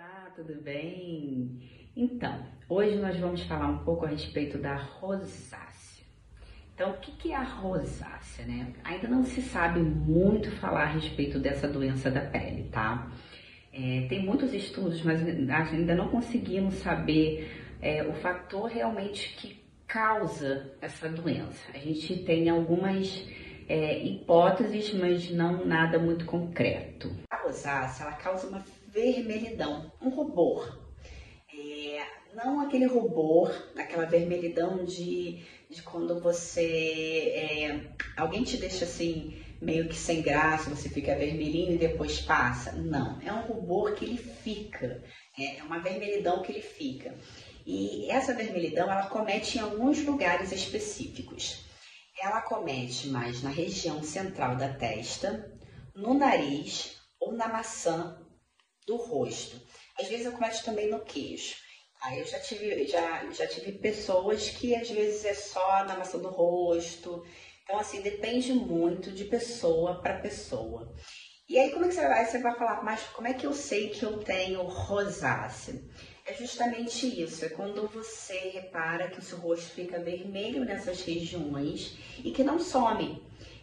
Olá, tudo bem? Então, hoje nós vamos falar um pouco a respeito da rosácea. Então, o que é a rosácea, né? Ainda não se sabe muito falar a respeito dessa doença da pele, tá? É, tem muitos estudos, mas ainda não conseguimos saber é, o fator realmente que causa essa doença. A gente tem algumas é, hipóteses, mas não nada muito concreto. A rosácea, ela causa uma vermelhidão, um rubor. É, não aquele rubor, aquela vermelhidão de, de quando você. É, alguém te deixa assim, meio que sem graça, você fica vermelhinho e depois passa. Não, é um rubor que ele fica, é, é uma vermelhidão que ele fica. E essa vermelhidão ela comete em alguns lugares específicos. Ela comete mais na região central da testa, no nariz ou na maçã do rosto. Às vezes eu começo também no queijo. Aí eu já tive, já, já tive pessoas que às vezes é só na maçã do rosto. Então, assim, depende muito de pessoa para pessoa. E aí, como é que você vai? Você vai falar, mas como é que eu sei que eu tenho rosácea? É justamente isso, é quando você repara que o seu rosto fica vermelho nessas regiões e que não some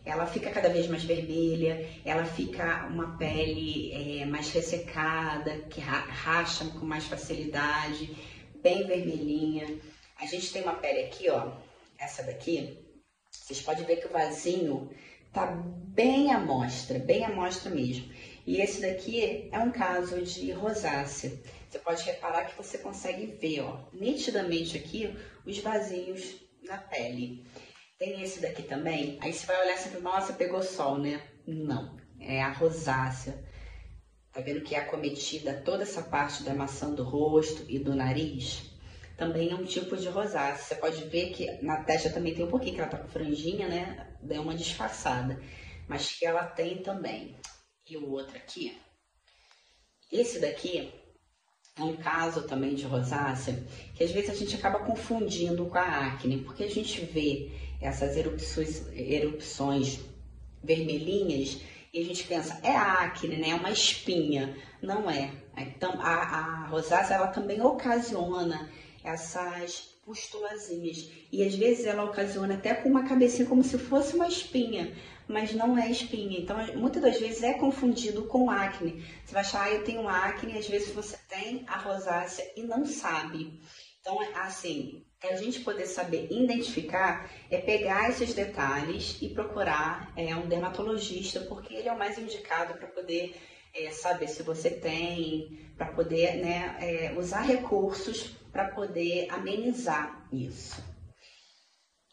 ela fica cada vez mais vermelha, ela fica uma pele é, mais ressecada, que racha com mais facilidade, bem vermelhinha. A gente tem uma pele aqui, ó, essa daqui, vocês podem ver que o vasinho tá bem à mostra, bem à mostra mesmo. E esse daqui é um caso de rosácea. Você pode reparar que você consegue ver, ó, nitidamente aqui os vasinhos na pele. Tem esse daqui também. Aí você vai olhar sempre, nossa, pegou sol, né? Não, é a rosácea. Tá vendo que é acometida toda essa parte da maçã do rosto e do nariz? Também é um tipo de rosácea. Você pode ver que na testa também tem um pouquinho, que ela tá com franjinha, né? Deu uma disfarçada. Mas que ela tem também. E o outro aqui. Esse daqui é um caso também de rosácea que às vezes a gente acaba confundindo com a acne, porque a gente vê essas erupções, erupções vermelhinhas e a gente pensa, é acne, né? É uma espinha. Não é. Então, a, a rosácea, ela também ocasiona essas pustulazinhas. E às vezes ela ocasiona até com uma cabecinha como se fosse uma espinha, mas não é espinha. Então, muitas das vezes é confundido com acne. Você vai achar, ah, eu tenho acne, às vezes você tem a rosácea e não sabe. Então, assim, a gente poder saber identificar é pegar esses detalhes e procurar é, um dermatologista, porque ele é o mais indicado para poder é, saber se você tem, para poder né, é, usar recursos para poder amenizar isso.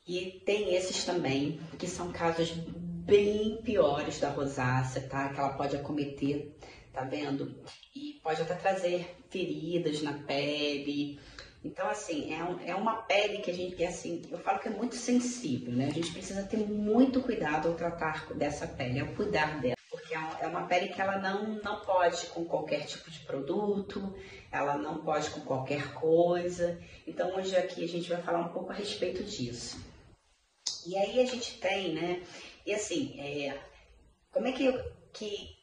E tem esses também, que são casos bem piores da rosácea, tá? Que ela pode acometer, tá vendo? E pode até trazer feridas na pele, então, assim, é, um, é uma pele que a gente, é assim, eu falo que é muito sensível, né? A gente precisa ter muito cuidado ao tratar dessa pele, ao cuidar dela. É, é uma pele que ela não, não pode com qualquer tipo de produto, ela não pode com qualquer coisa. Então, hoje aqui a gente vai falar um pouco a respeito disso. E aí a gente tem, né? E assim, é, como é que, que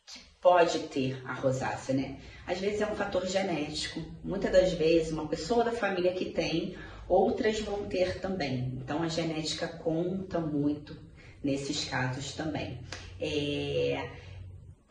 pode ter a rosácea, né? Às vezes é um fator genético. Muitas das vezes, uma pessoa da família que tem, outras vão ter também. Então, a genética conta muito nesses casos também. É,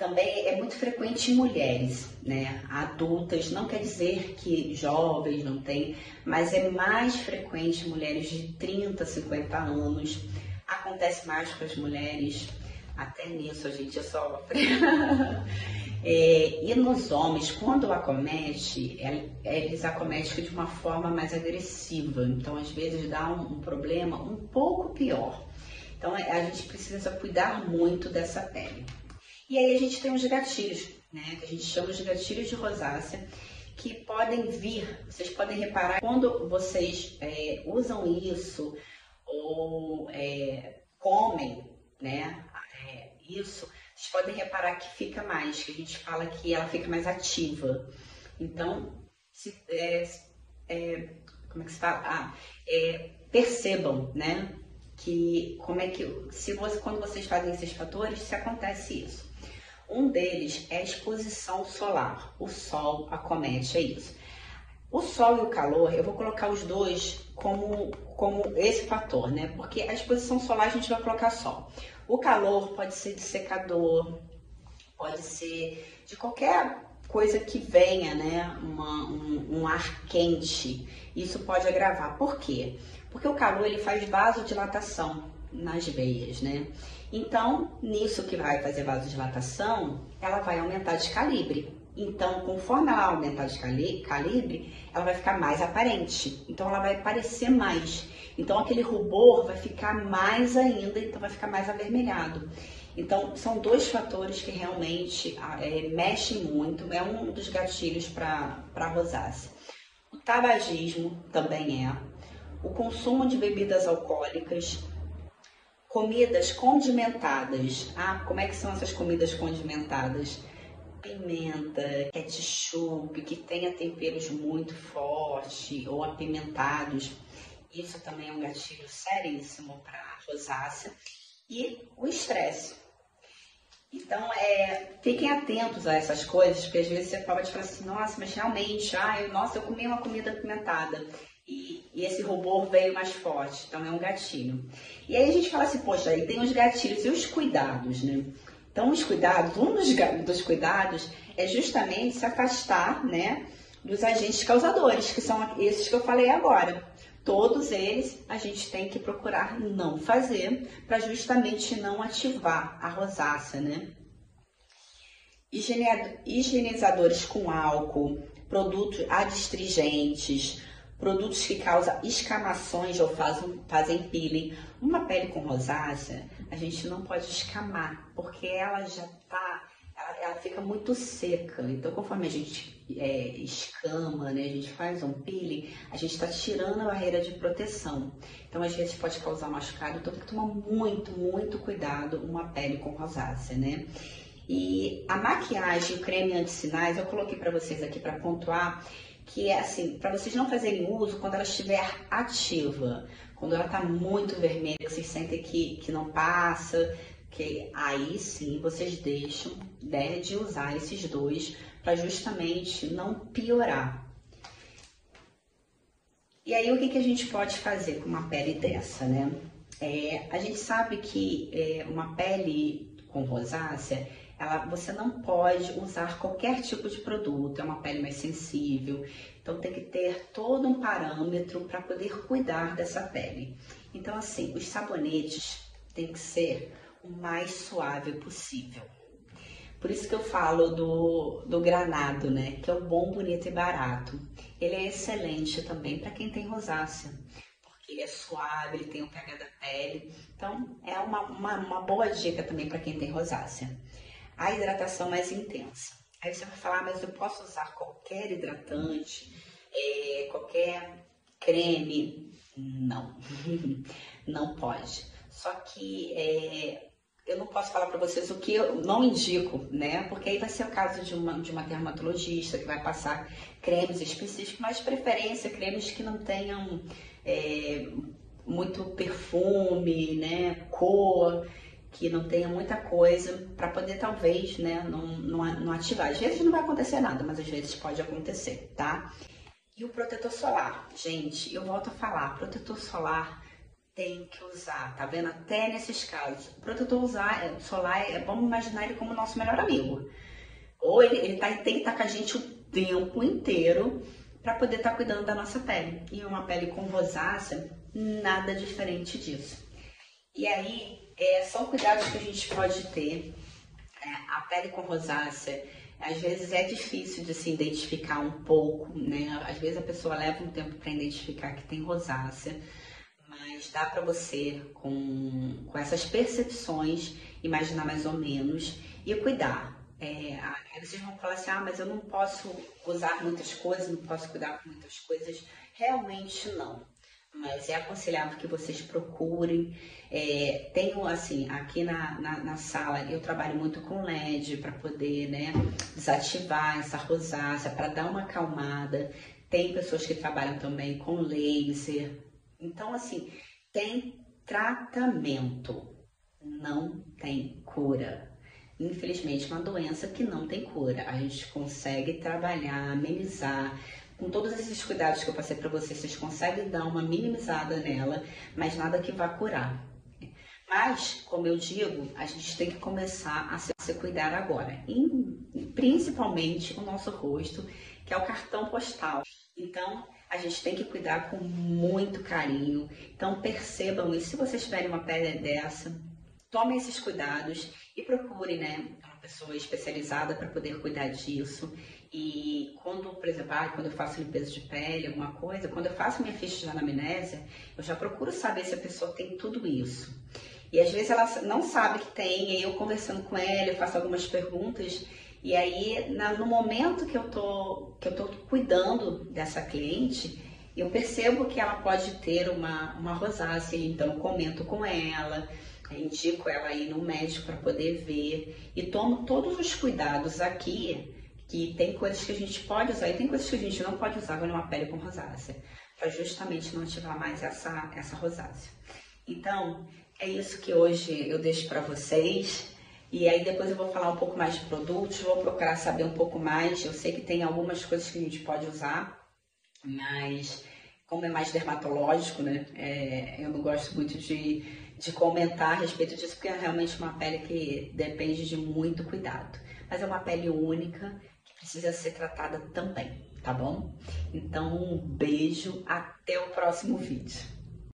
também é muito frequente em mulheres, né? Adultas, não quer dizer que jovens não têm, mas é mais frequente em mulheres de 30, 50 anos. Acontece mais com as mulheres até nisso a gente sofre. é, e nos homens, quando acomete, eles acometem de uma forma mais agressiva. Então, às vezes, dá um, um problema um pouco pior. Então, é, a gente precisa cuidar muito dessa pele. E aí a gente tem os gatilhos, né? Que a gente chama de gatilhos de rosácea, que podem vir, vocês podem reparar, quando vocês é, usam isso ou é, comem, né? isso, vocês podem reparar que fica mais, que a gente fala que ela fica mais ativa. Então, se, é, é, como é que se fala? Ah, é, percebam, né? Que como é que se você, quando vocês fazem esses fatores, se acontece isso. Um deles é a exposição solar. O sol acomete, é isso. O sol e o calor, eu vou colocar os dois como, como esse fator, né? Porque a exposição solar a gente vai colocar sol. O calor pode ser de secador, pode ser de qualquer coisa que venha, né? Uma, um, um, ar quente. Isso pode agravar. Por quê? Porque o calor ele faz vasodilatação nas veias, né? Então, nisso que vai fazer vasodilatação, ela vai aumentar de calibre. Então, conforme ela aumentar de calibre, ela vai ficar mais aparente. Então, ela vai parecer mais. Então, aquele rubor vai ficar mais ainda, então vai ficar mais avermelhado. Então, são dois fatores que realmente é, mexem muito, é um dos gatilhos para a rosácea. O tabagismo também é. O consumo de bebidas alcoólicas, comidas condimentadas. Ah, como é que são essas comidas condimentadas? pimenta, ketchup, que tenha temperos muito fortes ou apimentados. Isso também é um gatilho seríssimo para rosácea. E o estresse. Então, é, fiquem atentos a essas coisas, porque às vezes você pode falar assim, nossa, mas realmente, eu, nossa, eu comi uma comida apimentada. E, esse rubor veio mais forte, então é um gatilho. E aí a gente fala assim, poxa, aí tem os gatilhos e os cuidados, né? Então, os cuidados, um dos, dos cuidados é justamente se afastar, né, dos agentes causadores, que são esses que eu falei agora. Todos eles a gente tem que procurar não fazer para justamente não ativar a rosácea, né? Higienizadores com álcool, produtos adstringentes, produtos que causam escamações ou fazem, fazem peeling. Uma pele com rosácea, a gente não pode escamar, porque ela já tá, ela, ela fica muito seca. Então, conforme a gente é, escama, né, a gente faz um peeling, a gente está tirando a barreira de proteção. Então, às vezes pode causar machucado, então tem que tomar muito, muito cuidado uma pele com rosácea, né? E a maquiagem, o creme anti-sinais, eu coloquei para vocês aqui para pontuar, que é assim, para vocês não fazerem uso quando ela estiver ativa. Quando ela está muito vermelha, vocês sentem que, que não passa, que aí sim vocês deixam né, de usar esses dois para justamente não piorar. E aí o que, que a gente pode fazer com uma pele dessa, né? É, a gente sabe que é, uma pele com rosácea você não pode usar qualquer tipo de produto, é uma pele mais sensível, então tem que ter todo um parâmetro para poder cuidar dessa pele. Então, assim, os sabonetes têm que ser o mais suave possível. Por isso que eu falo do, do granado, né? Que é o bom, bonito e barato. Ele é excelente também para quem tem rosácea, porque ele é suave, ele tem o pH da pele. Então, é uma, uma, uma boa dica também para quem tem rosácea a hidratação mais intensa. Aí você vai falar, mas eu posso usar qualquer hidratante, é, qualquer creme? Não, não pode. Só que é, eu não posso falar para vocês o que eu não indico, né? Porque aí vai ser o caso de uma, de uma dermatologista que vai passar cremes específicos, mas de preferência cremes que não tenham é, muito perfume, né? Cor que não tenha muita coisa para poder talvez, né, não, não, não ativar. Às vezes não vai acontecer nada, mas às vezes pode acontecer, tá? E o protetor solar, gente, eu volto a falar, protetor solar tem que usar, tá vendo? Até nesses casos, o protetor usar, é, solar, é, vamos imaginar ele como nosso melhor amigo. Ou ele, ele tá, tem que estar tá com a gente o tempo inteiro para poder estar tá cuidando da nossa pele. E uma pele com rosácea, nada diferente disso. E aí, é, são cuidados que a gente pode ter. É, a pele com rosácea, às vezes é difícil de se identificar um pouco, né? Às vezes a pessoa leva um tempo para identificar que tem rosácea, mas dá para você, com, com essas percepções, imaginar mais ou menos e cuidar. É, aí vocês vão falar assim, ah, mas eu não posso usar muitas coisas, não posso cuidar com muitas coisas. Realmente não mas é aconselhável que vocês procurem. É, tenho, assim, aqui na, na, na, sala, eu trabalho muito com LED para poder, né, desativar essa rosácea, para dar uma acalmada. Tem pessoas que trabalham também com laser. Então, assim, tem tratamento, não tem cura. infelizmente, uma doença que não tem cura. A gente consegue trabalhar, amenizar, com todos esses cuidados que eu passei para vocês, vocês conseguem dar uma minimizada nela, mas nada que vá curar. Mas, como eu digo, a gente tem que começar a se, se cuidar agora, e, principalmente o nosso rosto, que é o cartão postal. Então, a gente tem que cuidar com muito carinho. Então, percebam isso. Se vocês tiverem uma pele dessa, tomem esses cuidados e procurem, né, uma pessoa especializada para poder cuidar disso. E quando, por exemplo, ah, quando eu faço limpeza de pele, alguma coisa, quando eu faço minha ficha de anamnésia, eu já procuro saber se a pessoa tem tudo isso. E às vezes ela não sabe que tem, e eu conversando com ela, eu faço algumas perguntas, e aí na, no momento que eu tô que eu tô cuidando dessa cliente, eu percebo que ela pode ter uma, uma rosácea, então comento com ela, indico ela aí no médico para poder ver e tomo todos os cuidados aqui, que tem coisas que a gente pode usar e tem coisas que a gente não pode usar quando é uma pele com rosácea, para justamente não ativar mais essa, essa rosácea. Então, é isso que hoje eu deixo para vocês. E aí depois eu vou falar um pouco mais de produtos, vou procurar saber um pouco mais. Eu sei que tem algumas coisas que a gente pode usar, mas como é mais dermatológico, né? É, eu não gosto muito de, de comentar a respeito disso, porque é realmente uma pele que depende de muito cuidado. Mas é uma pele única precisa ser tratada também, tá bom? Então, um beijo, até o próximo vídeo.